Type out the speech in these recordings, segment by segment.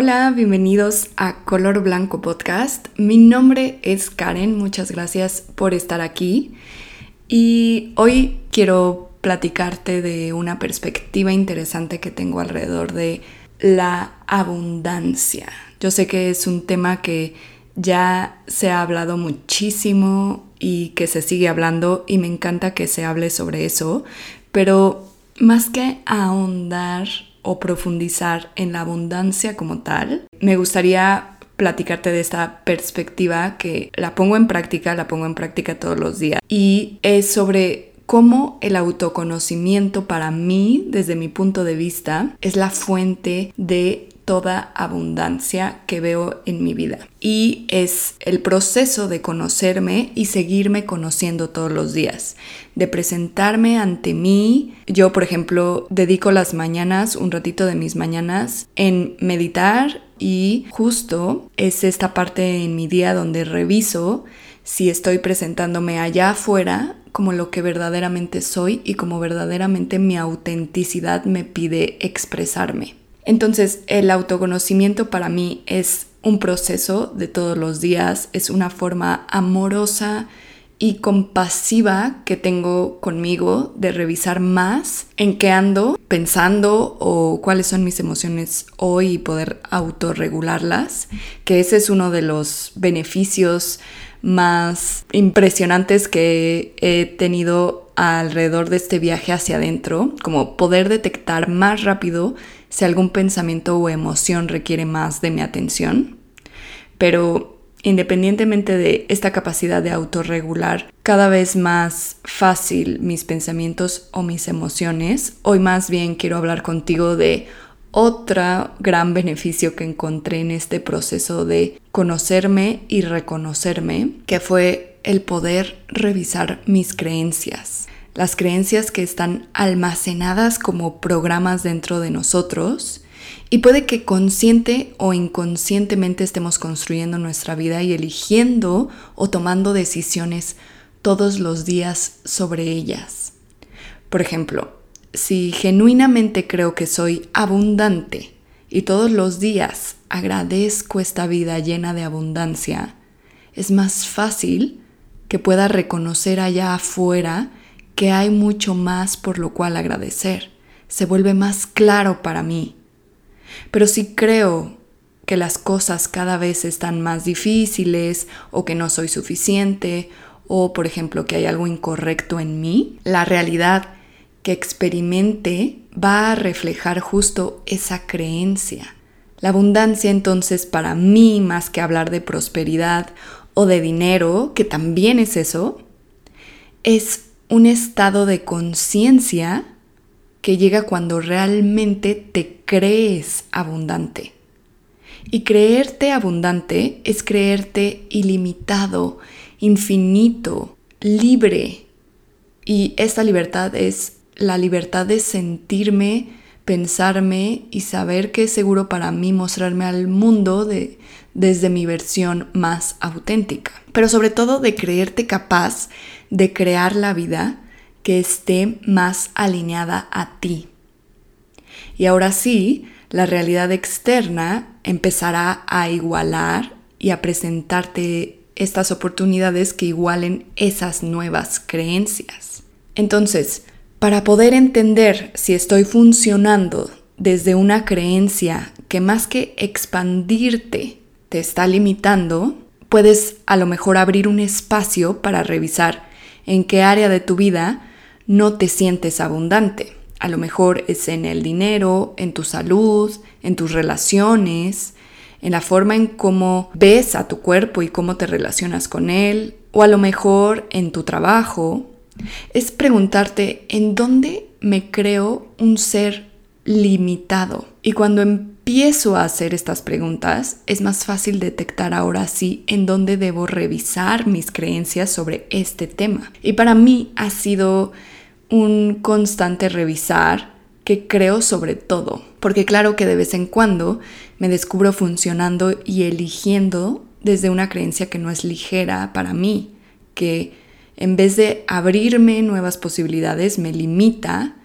Hola, bienvenidos a Color Blanco Podcast. Mi nombre es Karen, muchas gracias por estar aquí. Y hoy quiero platicarte de una perspectiva interesante que tengo alrededor de la abundancia. Yo sé que es un tema que ya se ha hablado muchísimo y que se sigue hablando y me encanta que se hable sobre eso, pero más que ahondar o profundizar en la abundancia como tal, me gustaría platicarte de esta perspectiva que la pongo en práctica, la pongo en práctica todos los días. Y es sobre cómo el autoconocimiento para mí, desde mi punto de vista, es la fuente de toda abundancia que veo en mi vida. Y es el proceso de conocerme y seguirme conociendo todos los días, de presentarme ante mí. Yo, por ejemplo, dedico las mañanas, un ratito de mis mañanas, en meditar y justo es esta parte en mi día donde reviso si estoy presentándome allá afuera como lo que verdaderamente soy y como verdaderamente mi autenticidad me pide expresarme. Entonces el autoconocimiento para mí es un proceso de todos los días, es una forma amorosa y compasiva que tengo conmigo de revisar más en qué ando pensando o cuáles son mis emociones hoy y poder autorregularlas, que ese es uno de los beneficios más impresionantes que he tenido alrededor de este viaje hacia adentro, como poder detectar más rápido si algún pensamiento o emoción requiere más de mi atención. Pero independientemente de esta capacidad de autorregular cada vez más fácil mis pensamientos o mis emociones, hoy más bien quiero hablar contigo de otro gran beneficio que encontré en este proceso de conocerme y reconocerme, que fue el poder revisar mis creencias las creencias que están almacenadas como programas dentro de nosotros y puede que consciente o inconscientemente estemos construyendo nuestra vida y eligiendo o tomando decisiones todos los días sobre ellas. Por ejemplo, si genuinamente creo que soy abundante y todos los días agradezco esta vida llena de abundancia, es más fácil que pueda reconocer allá afuera que hay mucho más por lo cual agradecer. Se vuelve más claro para mí. Pero si creo que las cosas cada vez están más difíciles o que no soy suficiente o por ejemplo que hay algo incorrecto en mí, la realidad que experimente va a reflejar justo esa creencia. La abundancia entonces para mí, más que hablar de prosperidad o de dinero, que también es eso, es un estado de conciencia que llega cuando realmente te crees abundante. Y creerte abundante es creerte ilimitado, infinito, libre. Y esta libertad es la libertad de sentirme, pensarme y saber que es seguro para mí mostrarme al mundo de, desde mi versión más auténtica. Pero sobre todo de creerte capaz de crear la vida que esté más alineada a ti. Y ahora sí, la realidad externa empezará a igualar y a presentarte estas oportunidades que igualen esas nuevas creencias. Entonces, para poder entender si estoy funcionando desde una creencia que más que expandirte te está limitando, puedes a lo mejor abrir un espacio para revisar en qué área de tu vida no te sientes abundante. A lo mejor es en el dinero, en tu salud, en tus relaciones, en la forma en cómo ves a tu cuerpo y cómo te relacionas con él, o a lo mejor en tu trabajo. Es preguntarte en dónde me creo un ser limitado. Y cuando empiezo a hacer estas preguntas, es más fácil detectar ahora sí en dónde debo revisar mis creencias sobre este tema. Y para mí ha sido un constante revisar que creo sobre todo, porque claro que de vez en cuando me descubro funcionando y eligiendo desde una creencia que no es ligera para mí, que en vez de abrirme nuevas posibilidades me limita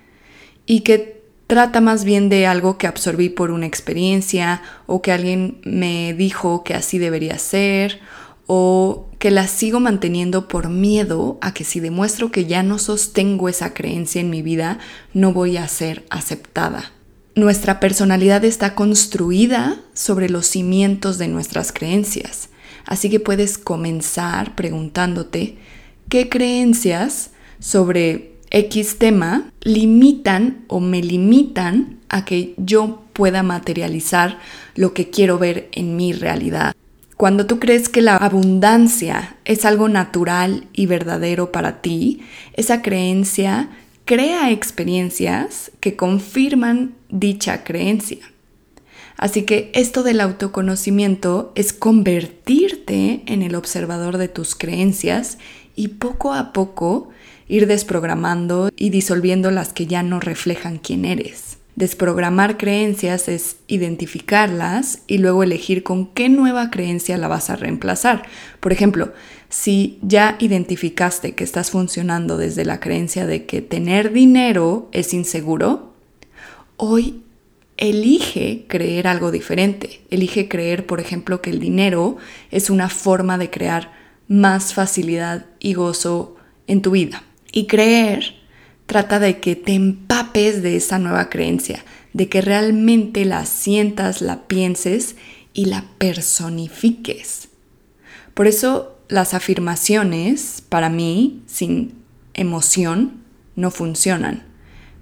y que trata más bien de algo que absorbí por una experiencia o que alguien me dijo que así debería ser o que la sigo manteniendo por miedo a que si demuestro que ya no sostengo esa creencia en mi vida, no voy a ser aceptada. Nuestra personalidad está construida sobre los cimientos de nuestras creencias, así que puedes comenzar preguntándote qué creencias sobre X tema limitan o me limitan a que yo pueda materializar lo que quiero ver en mi realidad. Cuando tú crees que la abundancia es algo natural y verdadero para ti, esa creencia crea experiencias que confirman dicha creencia. Así que esto del autoconocimiento es convertirte en el observador de tus creencias y poco a poco ir desprogramando y disolviendo las que ya no reflejan quién eres. Desprogramar creencias es identificarlas y luego elegir con qué nueva creencia la vas a reemplazar. Por ejemplo, si ya identificaste que estás funcionando desde la creencia de que tener dinero es inseguro, hoy elige creer algo diferente. Elige creer, por ejemplo, que el dinero es una forma de crear más facilidad y gozo en tu vida. Y creer trata de que te empapes de esa nueva creencia, de que realmente la sientas, la pienses y la personifiques. Por eso las afirmaciones, para mí, sin emoción, no funcionan.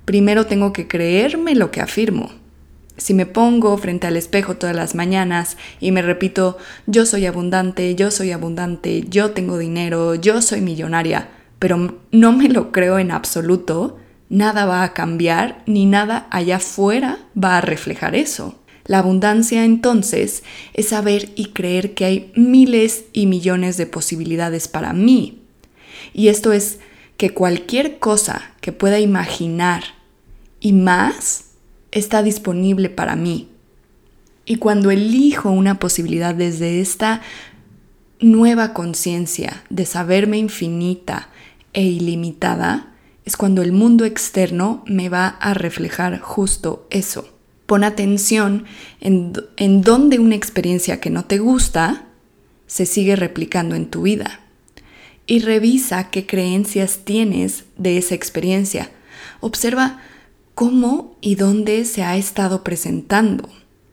Primero tengo que creerme lo que afirmo. Si me pongo frente al espejo todas las mañanas y me repito, yo soy abundante, yo soy abundante, yo tengo dinero, yo soy millonaria, pero no me lo creo en absoluto, nada va a cambiar ni nada allá afuera va a reflejar eso. La abundancia entonces es saber y creer que hay miles y millones de posibilidades para mí. Y esto es que cualquier cosa que pueda imaginar y más está disponible para mí. Y cuando elijo una posibilidad desde esta nueva conciencia de saberme infinita, e ilimitada, es cuando el mundo externo me va a reflejar justo eso. Pon atención en, en dónde una experiencia que no te gusta se sigue replicando en tu vida. Y revisa qué creencias tienes de esa experiencia. Observa cómo y dónde se ha estado presentando.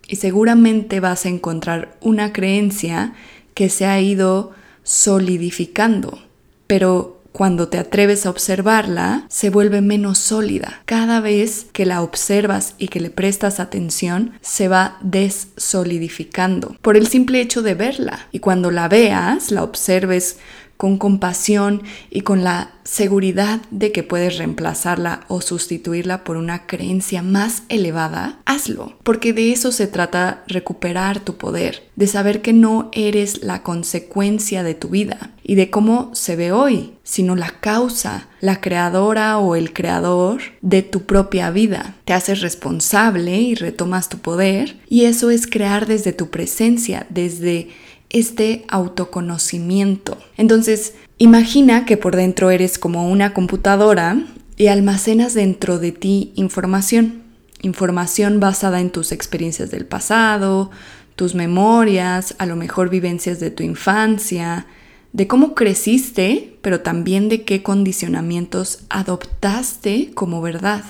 Y seguramente vas a encontrar una creencia que se ha ido solidificando. Pero cuando te atreves a observarla, se vuelve menos sólida. Cada vez que la observas y que le prestas atención, se va desolidificando por el simple hecho de verla. Y cuando la veas, la observes con compasión y con la seguridad de que puedes reemplazarla o sustituirla por una creencia más elevada, hazlo, porque de eso se trata recuperar tu poder, de saber que no eres la consecuencia de tu vida y de cómo se ve hoy, sino la causa, la creadora o el creador de tu propia vida. Te haces responsable y retomas tu poder y eso es crear desde tu presencia, desde este autoconocimiento. Entonces, imagina que por dentro eres como una computadora y almacenas dentro de ti información. Información basada en tus experiencias del pasado, tus memorias, a lo mejor vivencias de tu infancia, de cómo creciste, pero también de qué condicionamientos adoptaste como verdad.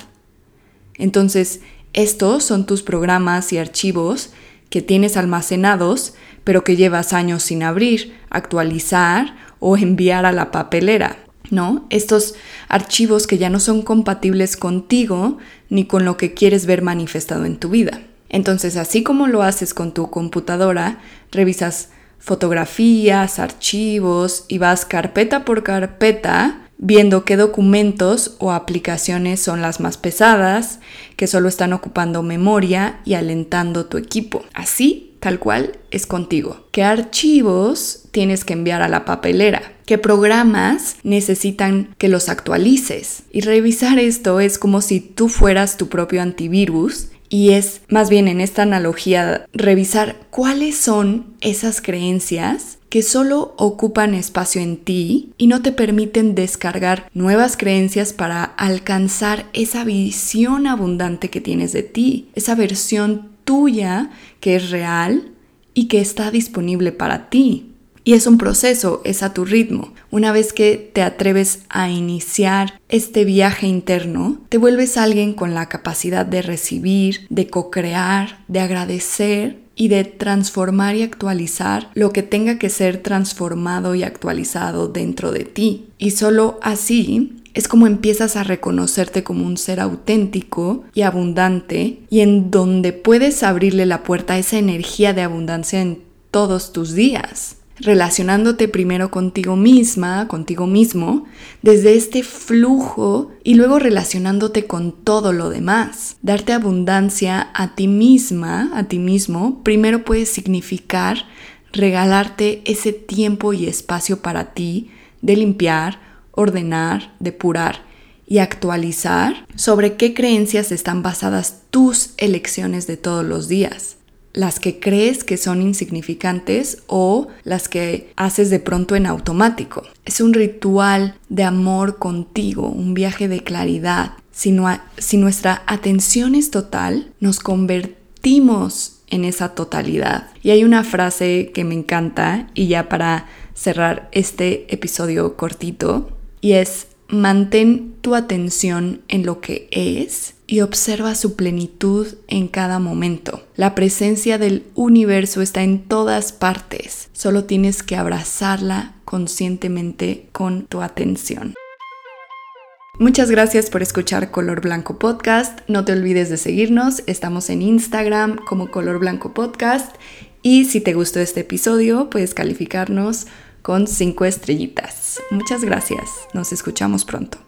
Entonces, estos son tus programas y archivos que tienes almacenados pero que llevas años sin abrir, actualizar o enviar a la papelera. ¿No? Estos archivos que ya no son compatibles contigo ni con lo que quieres ver manifestado en tu vida. Entonces, así como lo haces con tu computadora, revisas fotografías, archivos y vas carpeta por carpeta viendo qué documentos o aplicaciones son las más pesadas, que solo están ocupando memoria y alentando tu equipo. Así tal cual es contigo. ¿Qué archivos tienes que enviar a la papelera? ¿Qué programas necesitan que los actualices? Y revisar esto es como si tú fueras tu propio antivirus y es más bien en esta analogía revisar cuáles son esas creencias que solo ocupan espacio en ti y no te permiten descargar nuevas creencias para alcanzar esa visión abundante que tienes de ti, esa versión tuya que es real y que está disponible para ti. Y es un proceso, es a tu ritmo. Una vez que te atreves a iniciar este viaje interno, te vuelves alguien con la capacidad de recibir, de co-crear, de agradecer y de transformar y actualizar lo que tenga que ser transformado y actualizado dentro de ti. Y solo así es como empiezas a reconocerte como un ser auténtico y abundante y en donde puedes abrirle la puerta a esa energía de abundancia en todos tus días relacionándote primero contigo misma, contigo mismo, desde este flujo y luego relacionándote con todo lo demás. Darte abundancia a ti misma, a ti mismo, primero puede significar regalarte ese tiempo y espacio para ti de limpiar, ordenar, depurar y actualizar sobre qué creencias están basadas tus elecciones de todos los días las que crees que son insignificantes o las que haces de pronto en automático. Es un ritual de amor contigo, un viaje de claridad. Si, si nuestra atención es total, nos convertimos en esa totalidad. Y hay una frase que me encanta y ya para cerrar este episodio cortito, y es mantén tu atención en lo que es y observa su plenitud en cada momento. La presencia del universo está en todas partes, solo tienes que abrazarla conscientemente con tu atención. Muchas gracias por escuchar Color Blanco Podcast. No te olvides de seguirnos. Estamos en Instagram como Color Blanco Podcast. Y si te gustó este episodio, puedes calificarnos con 5 estrellitas. Muchas gracias. Nos escuchamos pronto.